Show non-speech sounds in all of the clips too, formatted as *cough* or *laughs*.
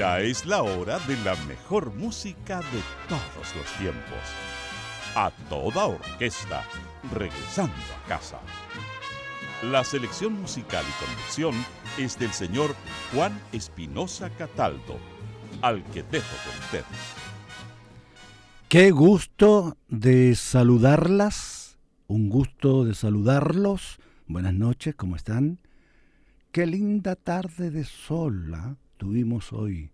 Ya es la hora de la mejor música de todos los tiempos. A toda orquesta, regresando a casa. La selección musical y conducción es del señor Juan Espinosa Cataldo, al que dejo con usted. Qué gusto de saludarlas, un gusto de saludarlos. Buenas noches, ¿cómo están? Qué linda tarde de sol ¿ah? Tuvimos hoy.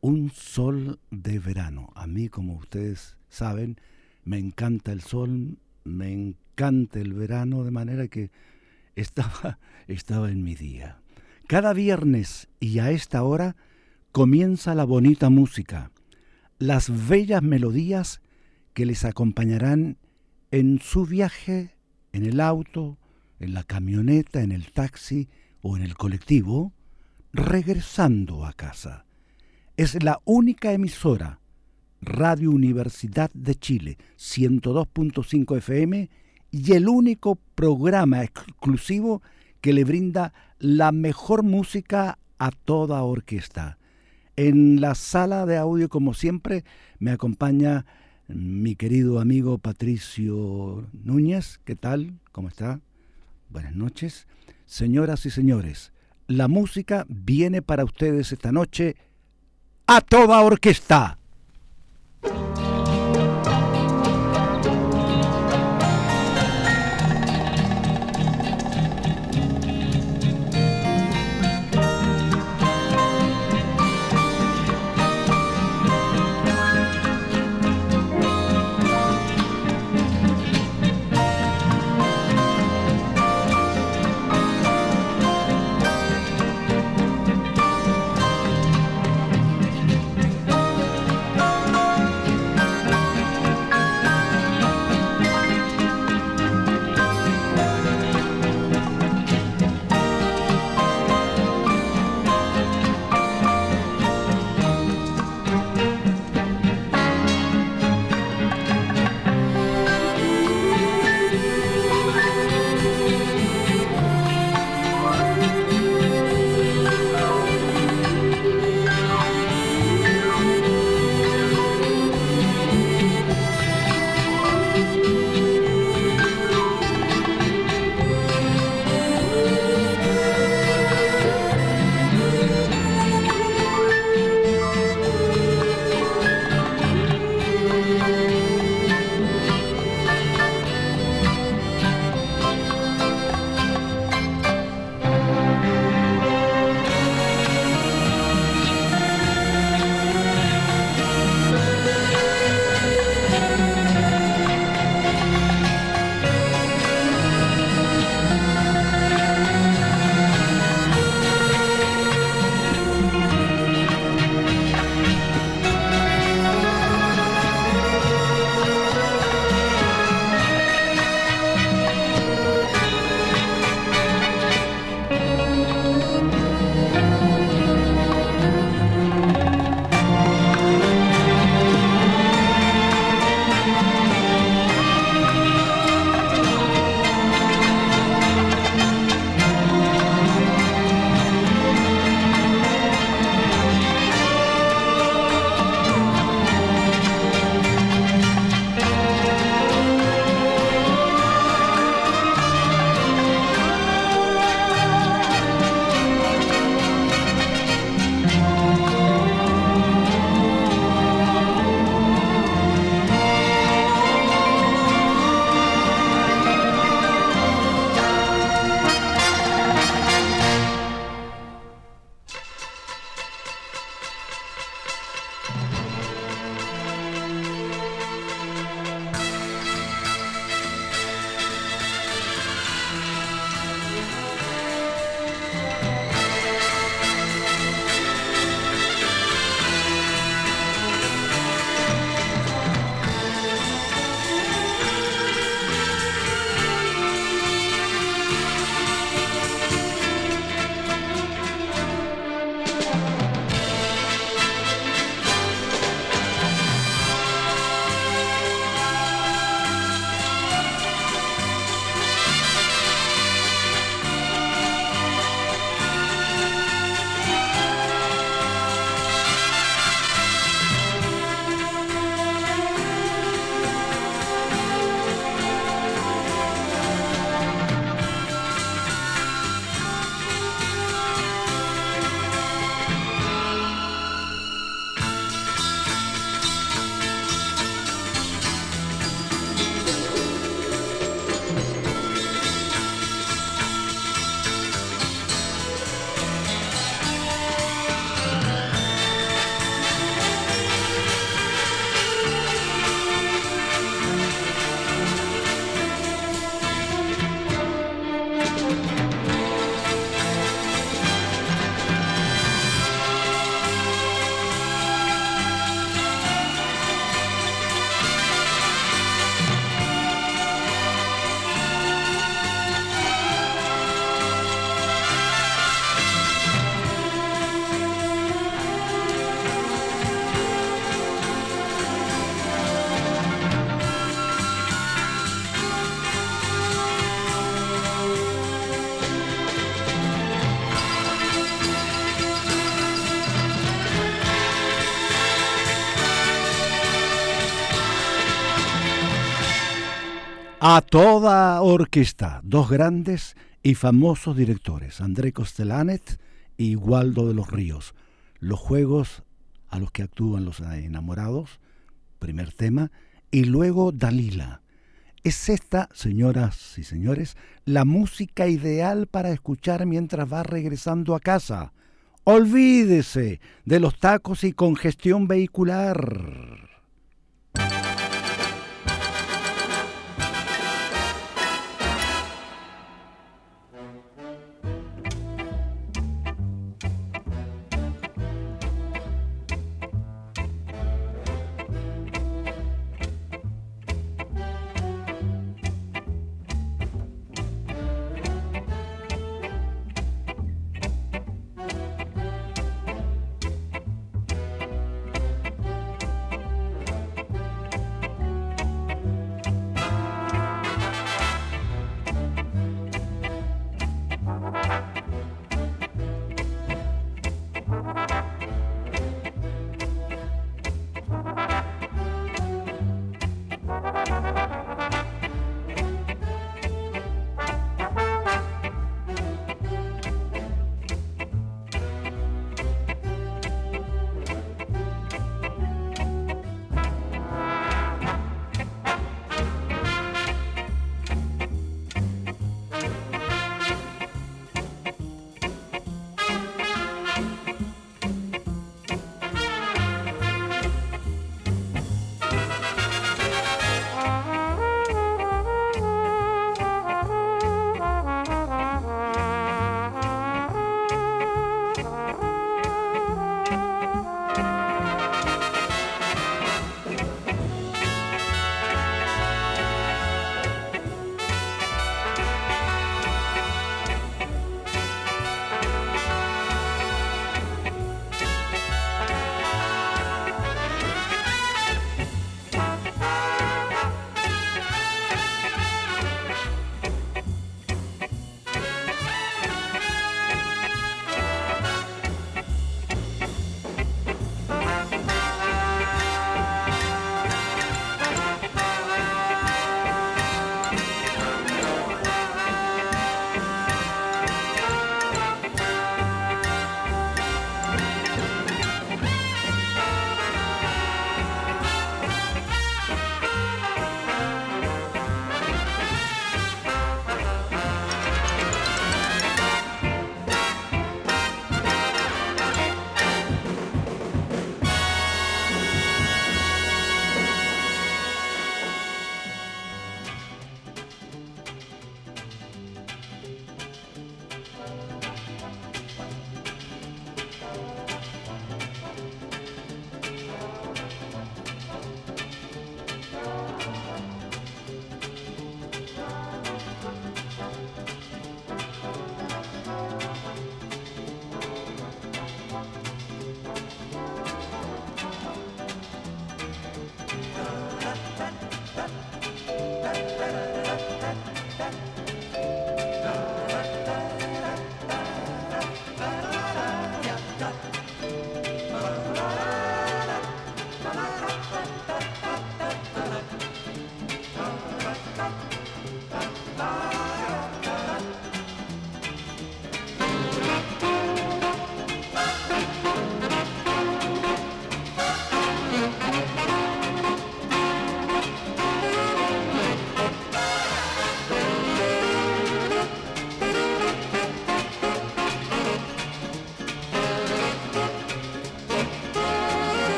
Un sol de verano. A mí, como ustedes saben, me encanta el sol, me encanta el verano, de manera que *laughs* estaba, estaba en mi día. Cada viernes y a esta hora comienza la bonita música las bellas melodías que les acompañarán en su viaje en el auto, en la camioneta, en el taxi o en el colectivo, regresando a casa. Es la única emisora, Radio Universidad de Chile, 102.5 FM, y el único programa exclusivo que le brinda la mejor música a toda orquesta. En la sala de audio, como siempre, me acompaña mi querido amigo Patricio Núñez. ¿Qué tal? ¿Cómo está? Buenas noches. Señoras y señores, la música viene para ustedes esta noche a toda orquesta. A toda orquesta, dos grandes y famosos directores, André Costelanet y Waldo de los Ríos. Los juegos a los que actúan los enamorados, primer tema, y luego Dalila. Es esta, señoras y señores, la música ideal para escuchar mientras va regresando a casa. Olvídese de los tacos y congestión vehicular.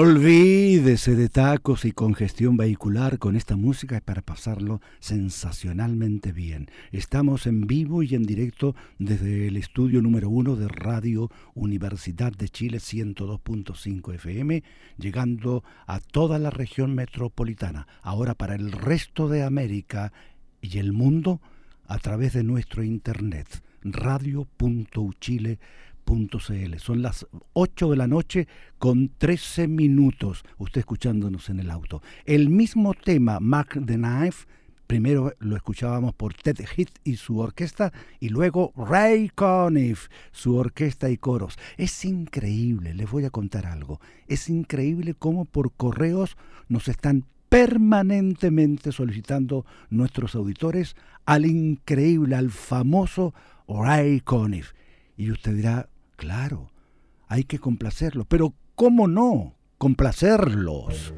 Olvídese de tacos y congestión vehicular con esta música para pasarlo sensacionalmente bien. Estamos en vivo y en directo desde el estudio número uno de Radio Universidad de Chile 102.5 FM, llegando a toda la región metropolitana. Ahora para el resto de América y el mundo a través de nuestro internet radio.uchile.com son las 8 de la noche con 13 minutos, usted escuchándonos en el auto. El mismo tema, Mac the Knife, primero lo escuchábamos por Ted Heath y su orquesta, y luego Ray Conniff, su orquesta y coros. Es increíble, les voy a contar algo. Es increíble cómo por correos nos están permanentemente solicitando nuestros auditores al increíble, al famoso Ray Conniff. Y usted dirá, Claro, hay que complacerlos, pero ¿cómo no complacerlos?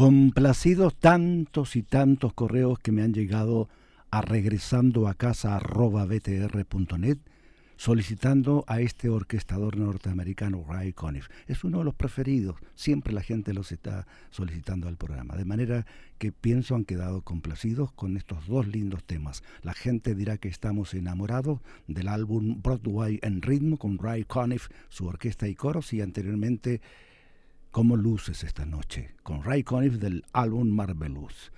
Complacidos tantos y tantos correos que me han llegado a regresando a casa arroba solicitando a este orquestador norteamericano Ray Conniff. Es uno de los preferidos, siempre la gente los está solicitando al programa, de manera que pienso han quedado complacidos con estos dos lindos temas. La gente dirá que estamos enamorados del álbum Broadway en ritmo con Ray Conniff, su orquesta y coros, y anteriormente Como luces esta noche, con Ray Conniff del álbum Marvelous.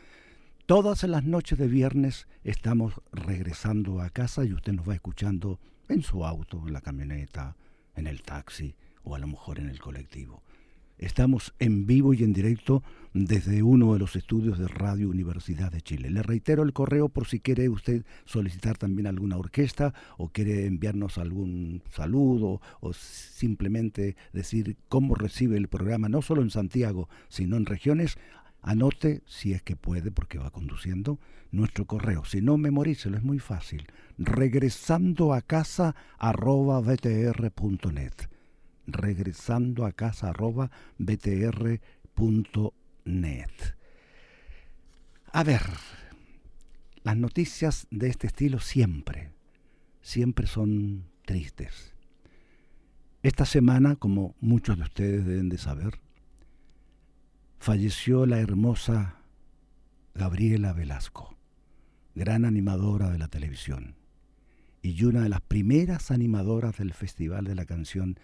Todas las noches de viernes estamos regresando a casa y usted nos va escuchando en su auto, en la camioneta, en el taxi o a lo mejor en el colectivo. Estamos en vivo y en directo desde uno de los estudios de Radio Universidad de Chile. Le reitero el correo por si quiere usted solicitar también alguna orquesta o quiere enviarnos algún saludo o simplemente decir cómo recibe el programa, no solo en Santiago, sino en regiones. Anote, si es que puede, porque va conduciendo, nuestro correo. Si no, memorícelo, es muy fácil. Regresando a casa arroba btr.net. Regresando a casa. A ver, las noticias de este estilo siempre, siempre son tristes. Esta semana, como muchos de ustedes deben de saber, falleció la hermosa Gabriela Velasco gran animadora de la televisión y una de las primeras animadoras del Festival de la Canción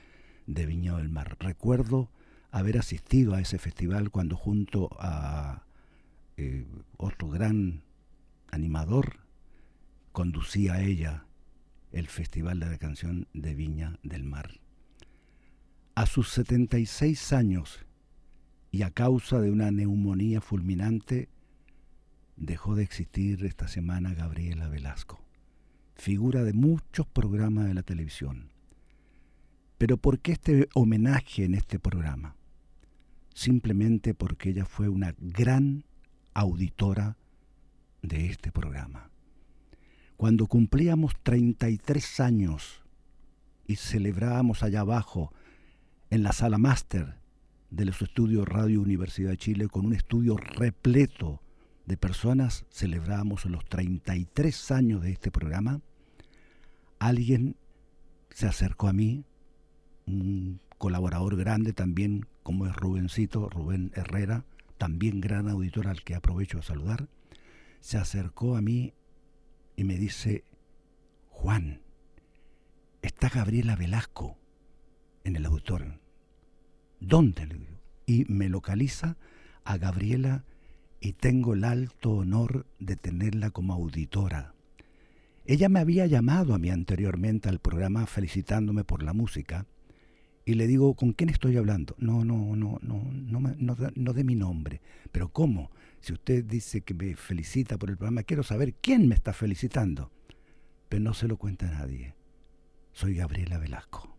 de Viña del Mar. Recuerdo haber asistido a ese festival cuando junto a eh, otro gran animador conducía ella el Festival de la Canción de Viña del Mar. A sus 76 años y a causa de una neumonía fulminante, dejó de existir esta semana Gabriela Velasco, figura de muchos programas de la televisión. Pero ¿por qué este homenaje en este programa? Simplemente porque ella fue una gran auditora de este programa. Cuando cumplíamos 33 años y celebrábamos allá abajo, en la sala máster de los estudios Radio Universidad de Chile, con un estudio repleto de personas celebramos los 33 años de este programa, alguien se acercó a mí, un colaborador grande también, como es Rubencito, Rubén Herrera, también gran auditor al que aprovecho a saludar, se acercó a mí y me dice, Juan, está Gabriela Velasco en el auditor. ¿Dónde? Le digo. Y me localiza a Gabriela y tengo el alto honor de tenerla como auditora. Ella me había llamado a mí anteriormente al programa felicitándome por la música y le digo, ¿con quién estoy hablando? No, no, no, no, no, no, no de mi nombre. Pero ¿cómo? Si usted dice que me felicita por el programa, quiero saber quién me está felicitando. Pero no se lo cuenta a nadie. Soy Gabriela Velasco.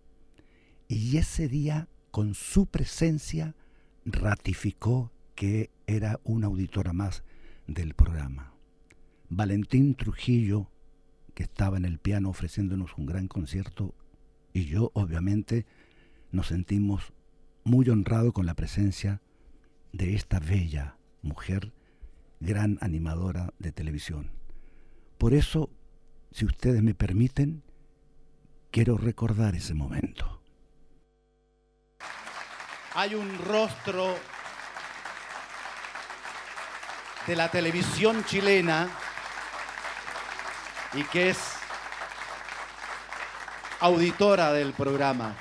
Y ese día, con su presencia, ratificó que era una auditora más del programa. Valentín Trujillo, que estaba en el piano ofreciéndonos un gran concierto, y yo obviamente nos sentimos muy honrados con la presencia de esta bella mujer, gran animadora de televisión. Por eso, si ustedes me permiten, quiero recordar ese momento. Hay un rostro de la televisión chilena y que es auditora del programa.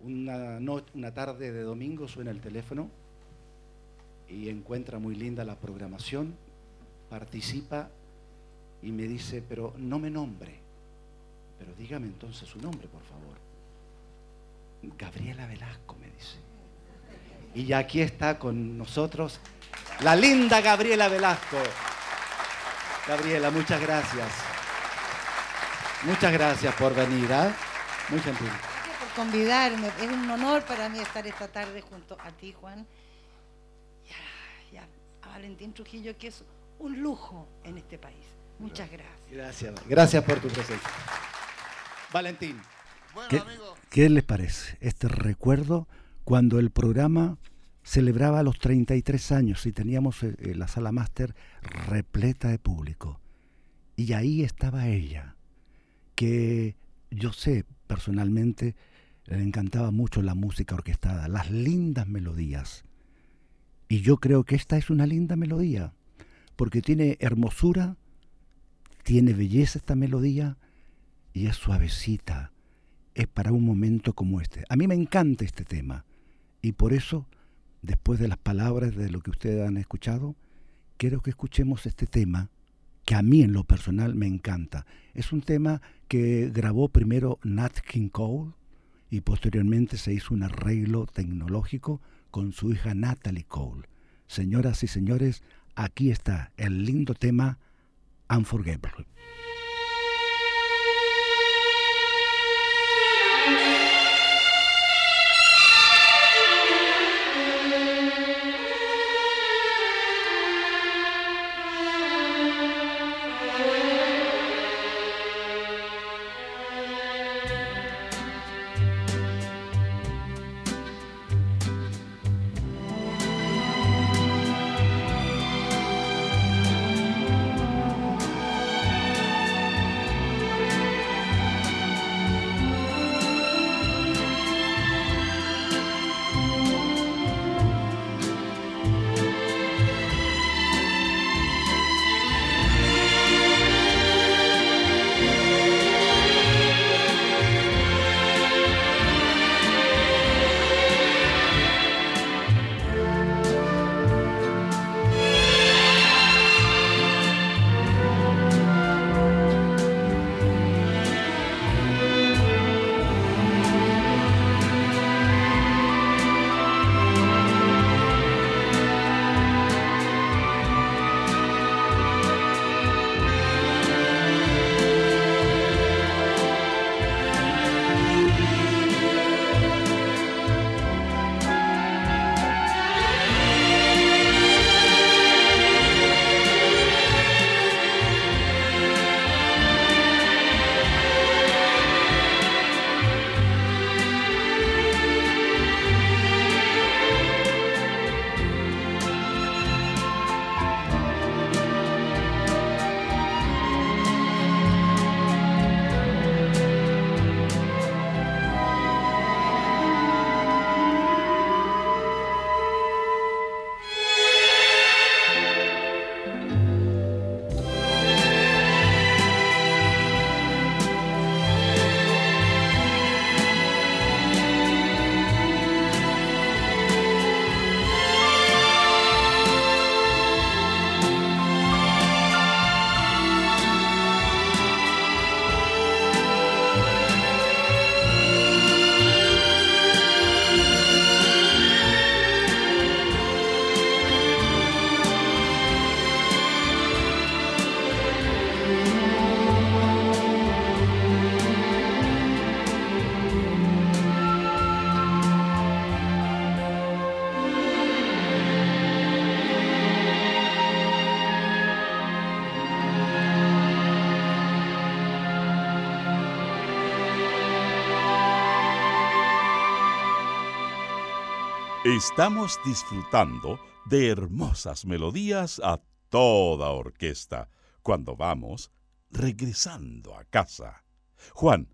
Una, una tarde de domingo suena el teléfono y encuentra muy linda la programación, participa y me dice, pero no me nombre, pero dígame entonces su nombre, por favor. Gabriela Velasco, me dice. Y aquí está con nosotros la linda Gabriela Velasco. Gabriela, muchas gracias. Muchas gracias por venir, ¿eh? Muy gentil. Convidarme. Es un honor para mí estar esta tarde junto a ti, Juan. Y a, Valentín Trujillo, que es un lujo en este país. Muchas gracias. Gracias, gracias por tu presencia. Valentín. ¿Qué, ¿Qué les parece este recuerdo cuando el programa celebraba los 33 años y teníamos eh, eh, la sala máster repleta de público. Y ahí estaba ella, que yo sé personalmente le encantaba mucho la música orquestada, las lindas melodías. Y yo creo que esta es una linda melodía, porque tiene hermosura, tiene belleza esta melodía y es suavecita. Es para un momento como este. A mí me encanta este tema y por eso, después de las palabras de lo que ustedes han escuchado, quiero que escuchemos este tema que a mí en lo personal me encanta. Es un tema que grabó primero Nat King Cole y posteriormente se hizo un arreglo tecnológico con su hija Natalie Cole. Señoras y señores, aquí está el lindo tema Unforgettable. Estamos disfrutando de hermosas melodías a toda orquesta cuando vamos regresando a casa. Juan,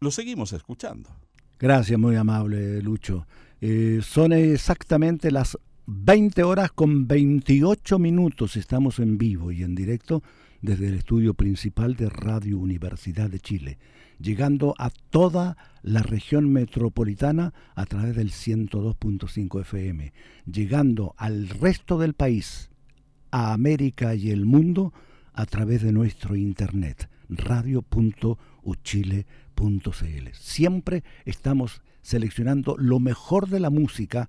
lo seguimos escuchando. Gracias, muy amable, Lucho. Eh, son exactamente las 20 horas con 28 minutos. Estamos en vivo y en directo desde el estudio principal de Radio Universidad de Chile llegando a toda la región metropolitana a través del 102.5 FM, llegando al resto del país, a América y el mundo a través de nuestro internet, radio.uchile.cl. Siempre estamos seleccionando lo mejor de la música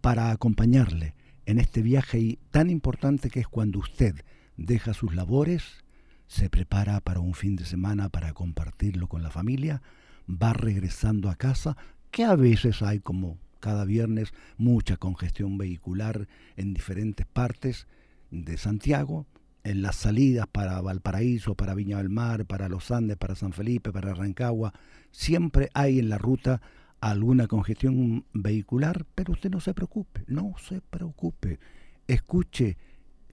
para acompañarle en este viaje tan importante que es cuando usted deja sus labores, se prepara para un fin de semana para compartirlo con la familia, va regresando a casa, que a veces hay como cada viernes mucha congestión vehicular en diferentes partes de Santiago, en las salidas para Valparaíso, para Viña del Mar, para Los Andes, para San Felipe, para Rancagua, siempre hay en la ruta alguna congestión vehicular, pero usted no se preocupe, no se preocupe. Escuche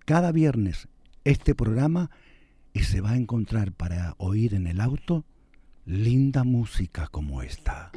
cada viernes este programa y se va a encontrar para oír en el auto linda música como esta.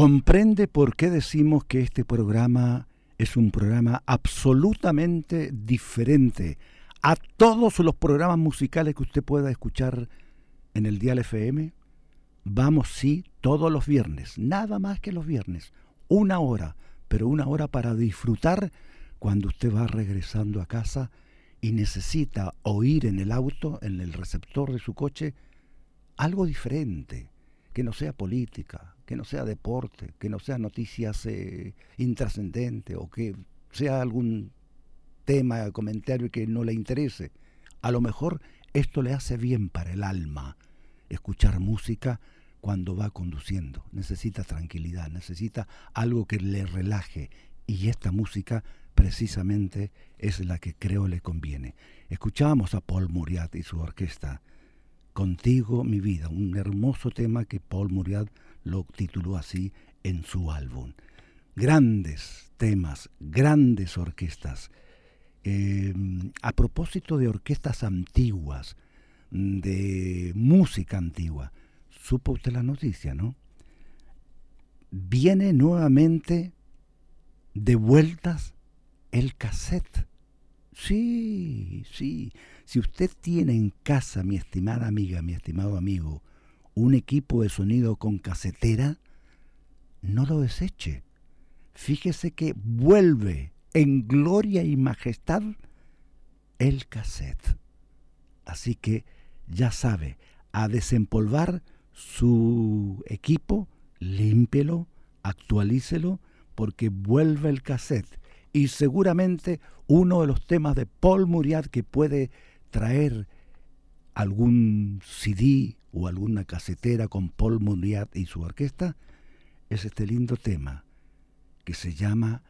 Comprende por qué decimos que este programa es un programa absolutamente diferente a todos los programas musicales que usted pueda escuchar en el Dial FM. Vamos, sí, todos los viernes, nada más que los viernes, una hora, pero una hora para disfrutar cuando usted va regresando a casa y necesita oír en el auto, en el receptor de su coche, algo diferente, que no sea política, que no sea deporte, que no sea noticias eh, intrascendentes o que sea algún tema, comentario que no le interese. A lo mejor esto le hace bien para el alma, escuchar música cuando va conduciendo. Necesita tranquilidad, necesita algo que le relaje y esta música precisamente es la que creo le conviene. Escuchábamos a Paul Muriat y su orquesta. Contigo mi vida, un hermoso tema que Paul Muriat lo tituló así en su álbum. Grandes temas, grandes orquestas. Eh, a propósito de orquestas antiguas, de música antigua, supo usted la noticia, ¿no? Viene nuevamente de vueltas el cassette. Sí, sí. Si usted tiene en casa, mi estimada amiga, mi estimado amigo, un equipo de sonido con casetera, no lo deseche. Fíjese que vuelve en gloria y majestad el cassette. Así que ya sabe, a desempolvar su equipo, límpelo, actualícelo, porque vuelve el cassette. Y seguramente uno de los temas de Paul Muriat que puede traer algún CD o alguna casetera con Paul Muriat y su orquesta, es este lindo tema, que se llama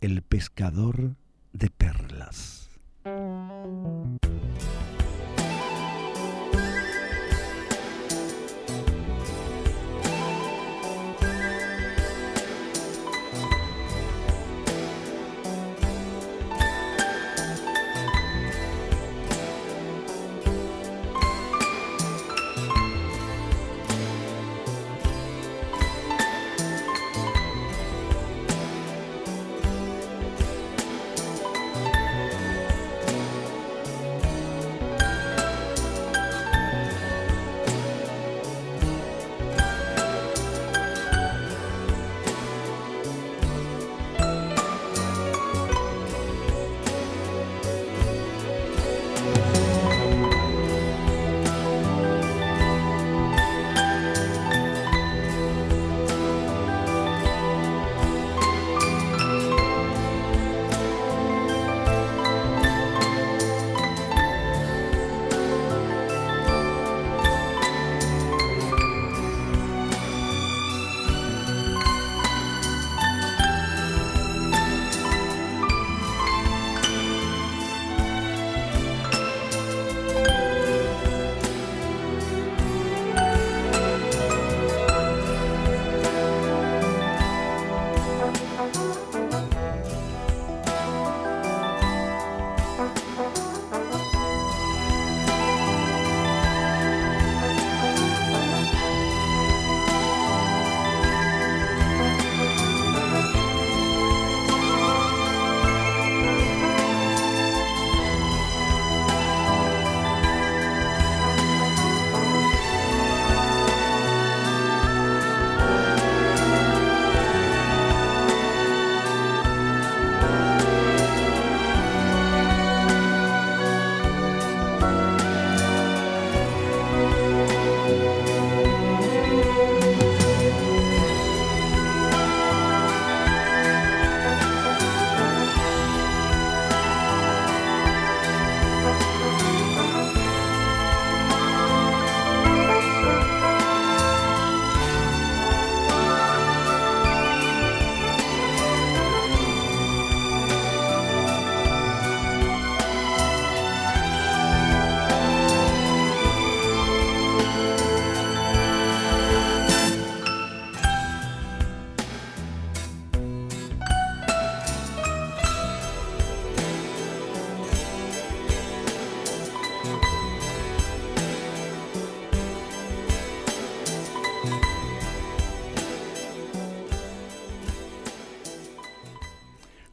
El pescador de perlas.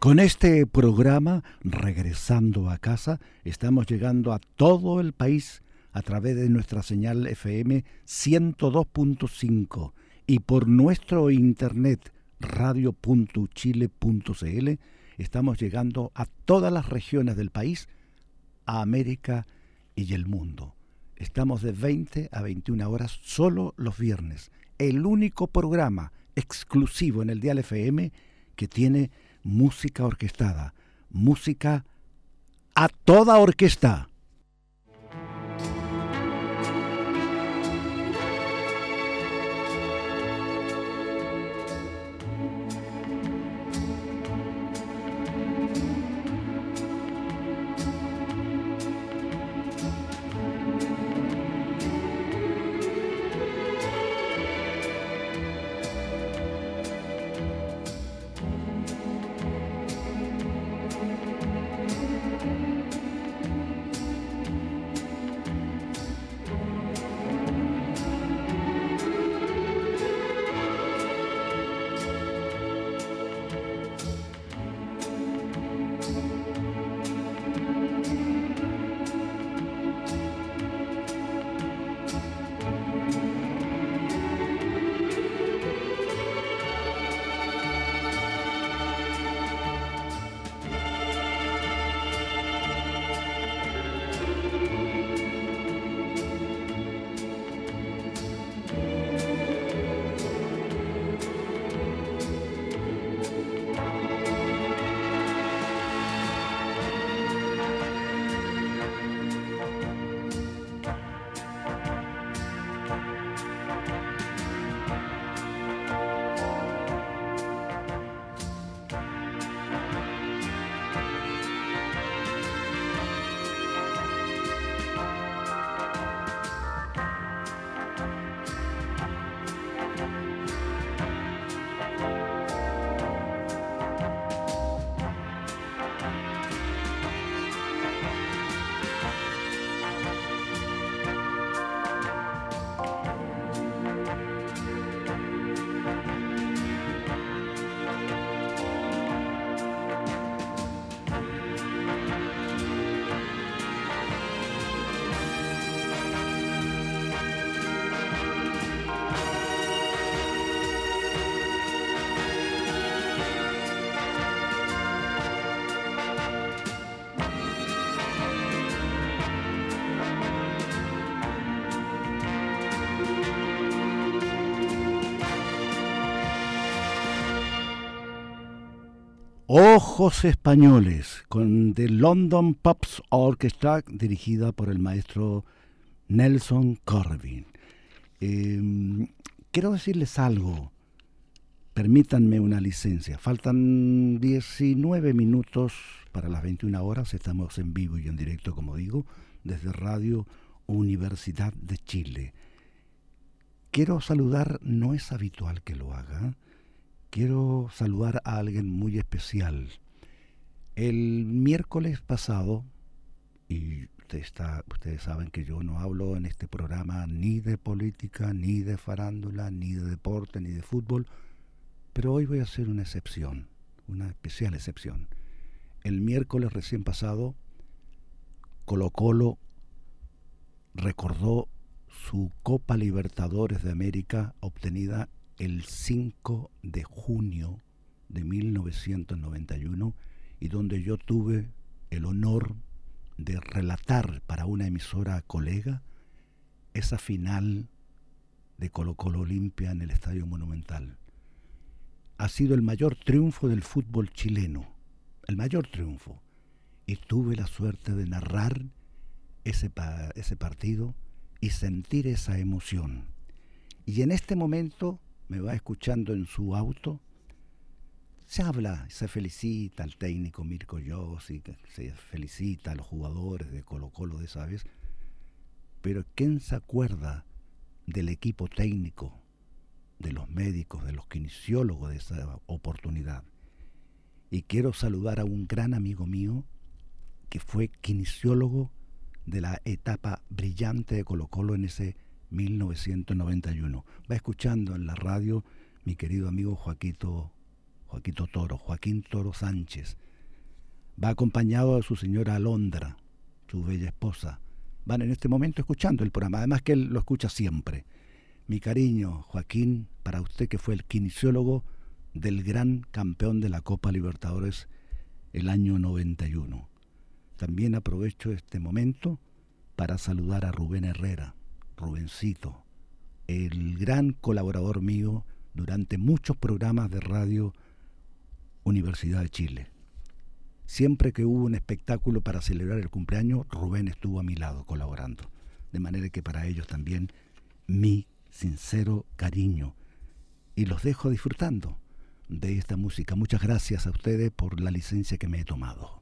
Con este programa, regresando a casa, estamos llegando a todo el país a través de nuestra señal FM 102.5 y por nuestro internet radio.chile.cl estamos llegando a todas las regiones del país, a América y el mundo. Estamos de 20 a 21 horas solo los viernes. El único programa exclusivo en el Dial FM que tiene música orquestada, música a toda orquesta. Ojos Españoles, con The London Pops Orchestra, dirigida por el maestro Nelson Corbin. Em, quiero decirles algo, permítanme una licencia. Faltan 19 minutos para las 21 horas, estamos en vivo y en directo, como digo, desde Radio Universidad de Chile. Quiero saludar, no es habitual que lo haga, quiero saludar a alguien muy especial. El miércoles pasado, y ustedes saben que yo no hablo en este programa ni de política, ni de farándula, ni de deporte, ni de fútbol, pero hoy voy a hacer una excepción, una especial excepción. El miércoles recién pasado, Colo Colo recordó su Copa Libertadores de América obtenida el 5 de junio de 1991 y donde yo tuve el honor de relatar para una emisora colega esa final de Colo Colo Olimpia en el Estadio Monumental. Ha sido el mayor triunfo del fútbol chileno, el mayor triunfo. Y tuve la suerte de narrar ese, ese partido y sentir esa emoción. Y en este momento me va escuchando en su auto, se habla, se felicita al técnico Mirko Yossi, se felicita a los jugadores de Colo Colo de esa vez, pero ¿quién se acuerda del equipo técnico, de los médicos, de los kinesiólogos de esa oportunidad? Y quiero saludar a un gran amigo mío que fue kinesiólogo de la etapa brillante de Colo Colo en ese 1991. Va escuchando en la radio mi querido amigo Joaquito, Joaquito Toro, Joaquín Toro Sánchez. Va acompañado de su señora Alondra, su bella esposa. Van en este momento escuchando el programa, además que él lo escucha siempre. Mi cariño, Joaquín, para usted que fue el kinesiólogo del gran campeón de la Copa Libertadores el año 91. También aprovecho este momento para saludar a Rubén Herrera, Rubencito, el gran colaborador mío durante muchos programas de radio Universidad de Chile. Siempre que hubo un espectáculo para celebrar el cumpleaños, Rubén estuvo a mi lado colaborando. De manera que para ellos también mi sincero cariño. Y los dejo disfrutando de esta música. Muchas gracias a ustedes por la licencia que me he tomado.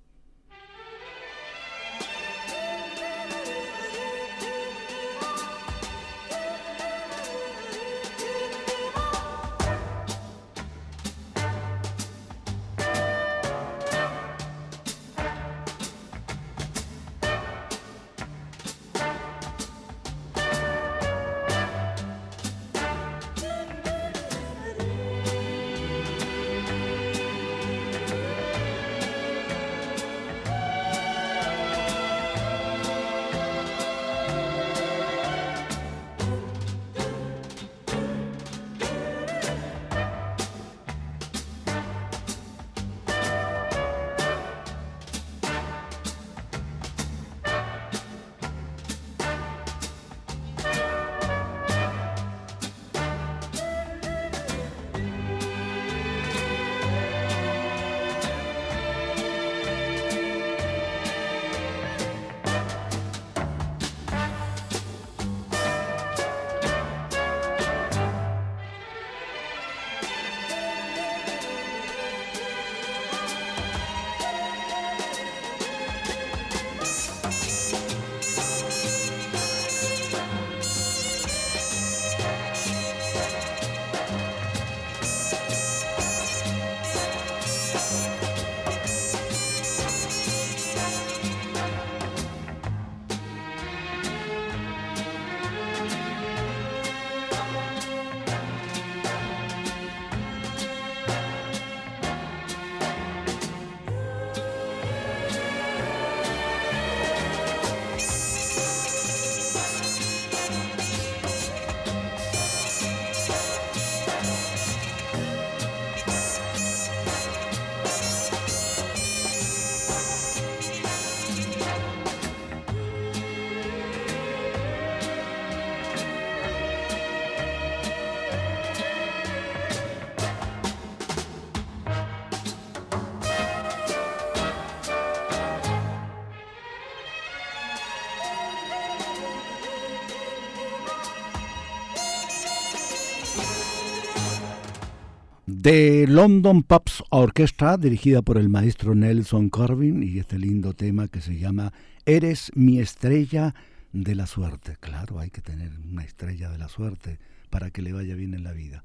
London Pops Orchestra, dirigida por el maestro Nelson Corbin, y este lindo tema que se llama Eres mi estrella de la suerte. Claro, hay que tener una estrella de la suerte para que le vaya bien en la vida.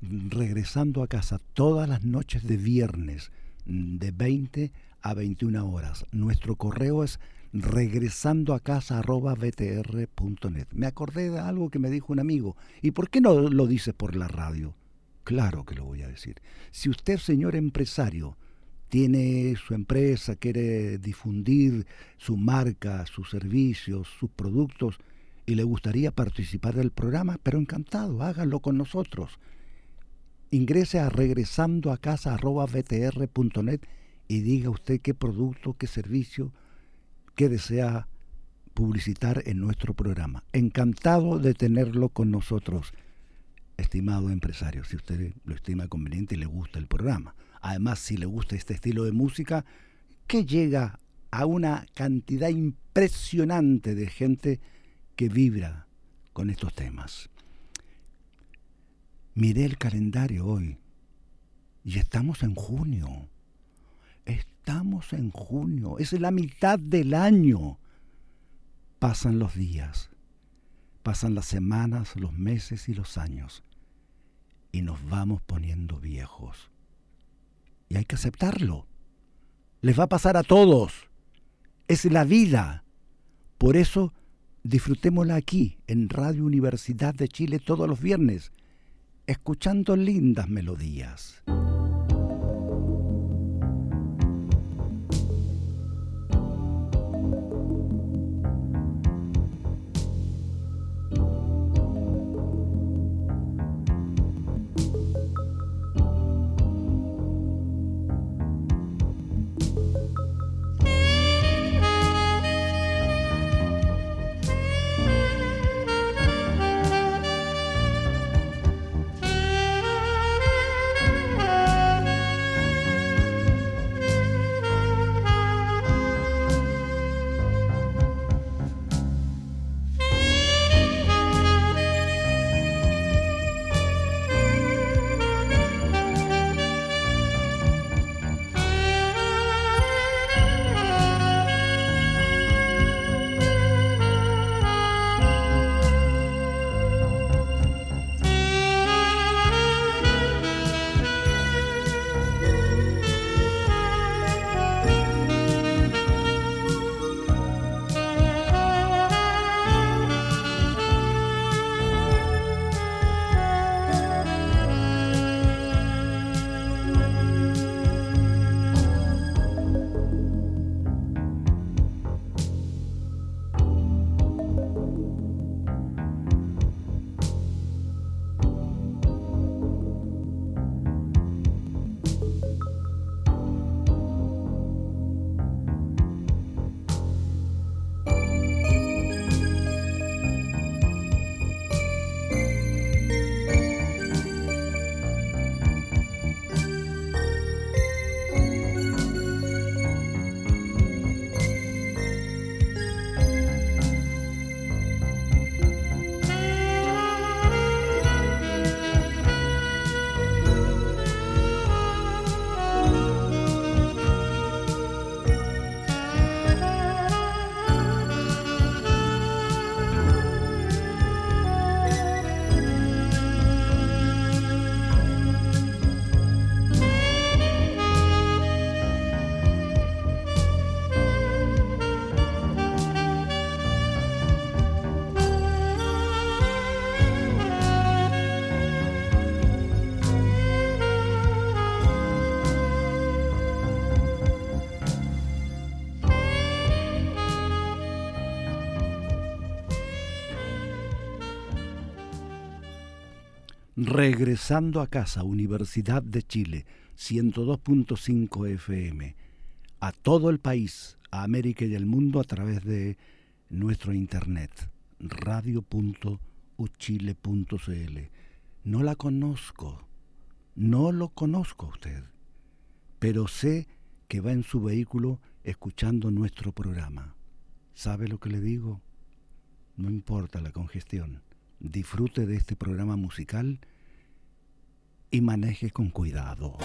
Regresando a casa todas las noches de viernes, de 20 a 21 horas. Nuestro correo es regresando a casa btr.net. Me acordé de algo que me dijo un amigo. ¿Y por qué no lo dice por la radio? Claro que lo voy a decir. Si usted, señor empresario, tiene su empresa, quiere difundir su marca, sus servicios, sus productos y le gustaría participar del programa, pero encantado, hágalo con nosotros. Ingrese a regresando a casa y diga usted qué producto, qué servicio, que desea publicitar en nuestro programa. Encantado de tenerlo con nosotros, estimado empresario, si usted lo estima conveniente y le gusta el programa. Además, si le gusta este estilo de música, que llega a una cantidad impresionante de gente que vibra con estos temas. Miré el calendario hoy y estamos en junio. Estamos en junio, es la mitad del año. Pasan los días, pasan las semanas, los meses y los años, y nos vamos poniendo viejos. Y hay que aceptarlo. Les va a pasar a todos. Es la vida. Por eso disfrutémosla aquí, en Radio Universidad de Chile, todos los viernes, escuchando lindas melodías. Regresando a casa, Universidad de Chile, 102.5 FM, a todo el país, a América y el mundo a través de nuestro internet, radio.uchile.cl. No la conozco, no lo conozco a usted, pero sé que va en su vehículo escuchando nuestro programa. ¿Sabe lo que le digo? No importa la congestión. Disfrute de este programa musical y maneje con cuidado.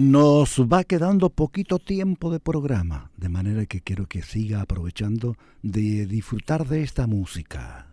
Nos va quedando poquito tiempo de programa, de manera que quiero que siga aprovechando de disfrutar de esta música.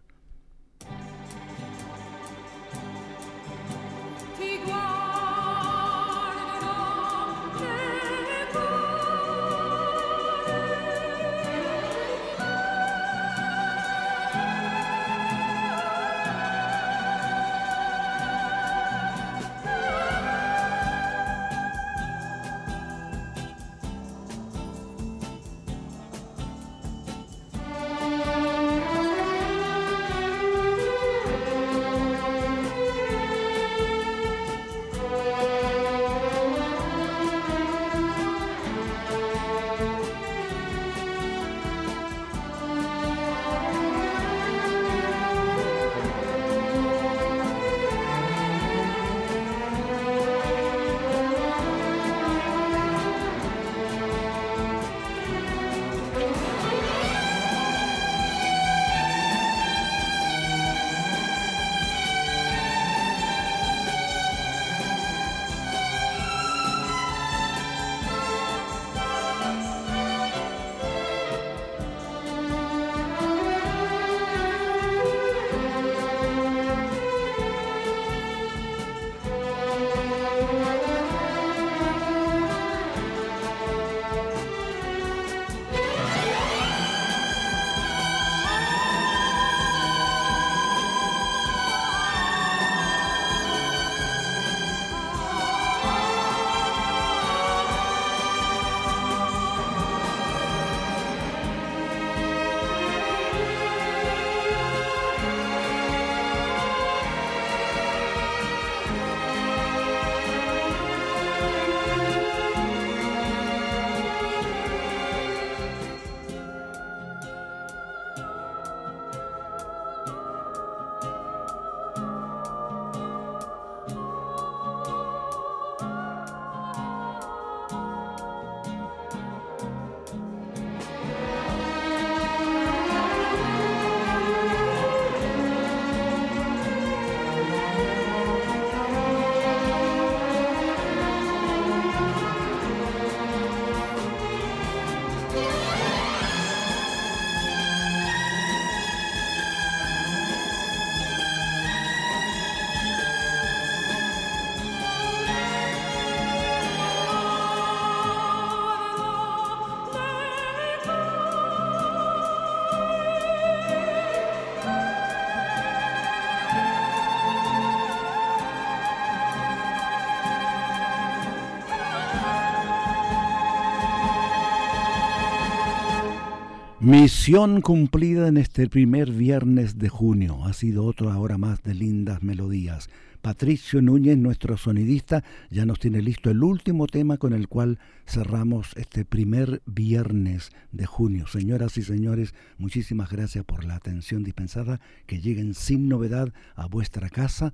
Misión cumplida en este primer viernes de junio. Ha sido otra hora más de lindas melodías. Patricio Núñez, nuestro sonidista, ya nos tiene listo el último tema con el cual cerramos este primer viernes de junio. Señoras y señores, muchísimas gracias por la atención dispensada. Que lleguen sin novedad a vuestra casa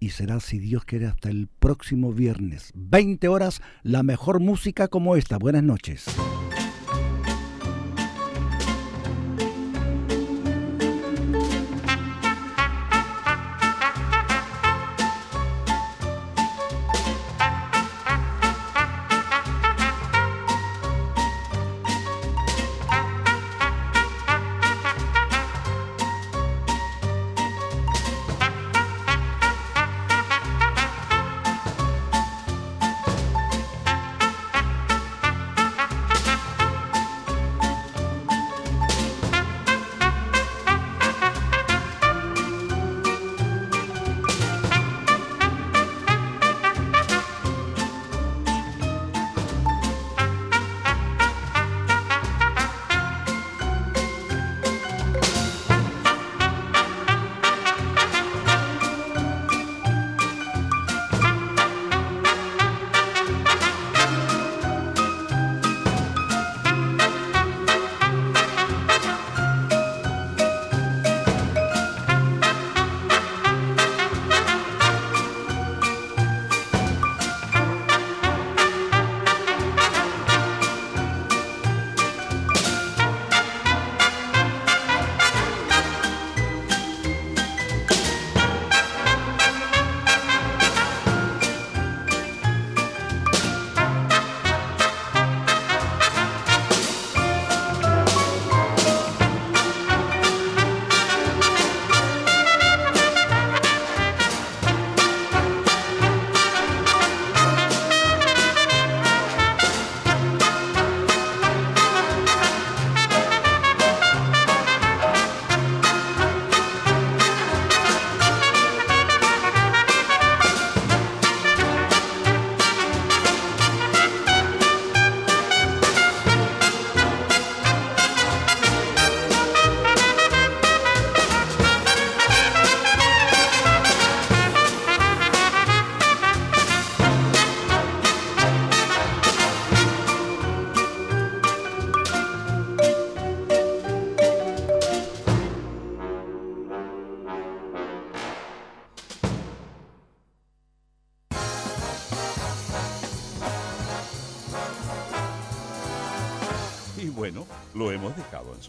y será, si Dios quiere, hasta el próximo viernes. 20 horas, la mejor música como esta. Buenas noches.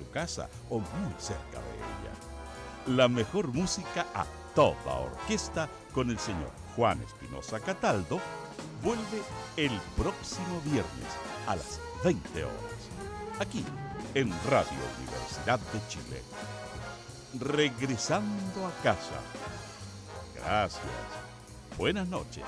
Casa o muy cerca de ella. La mejor música a toda orquesta con el señor Juan Espinosa Cataldo vuelve el próximo viernes a las 20 horas, aquí en Radio Universidad de Chile. Regresando a casa. Gracias. Buenas noches.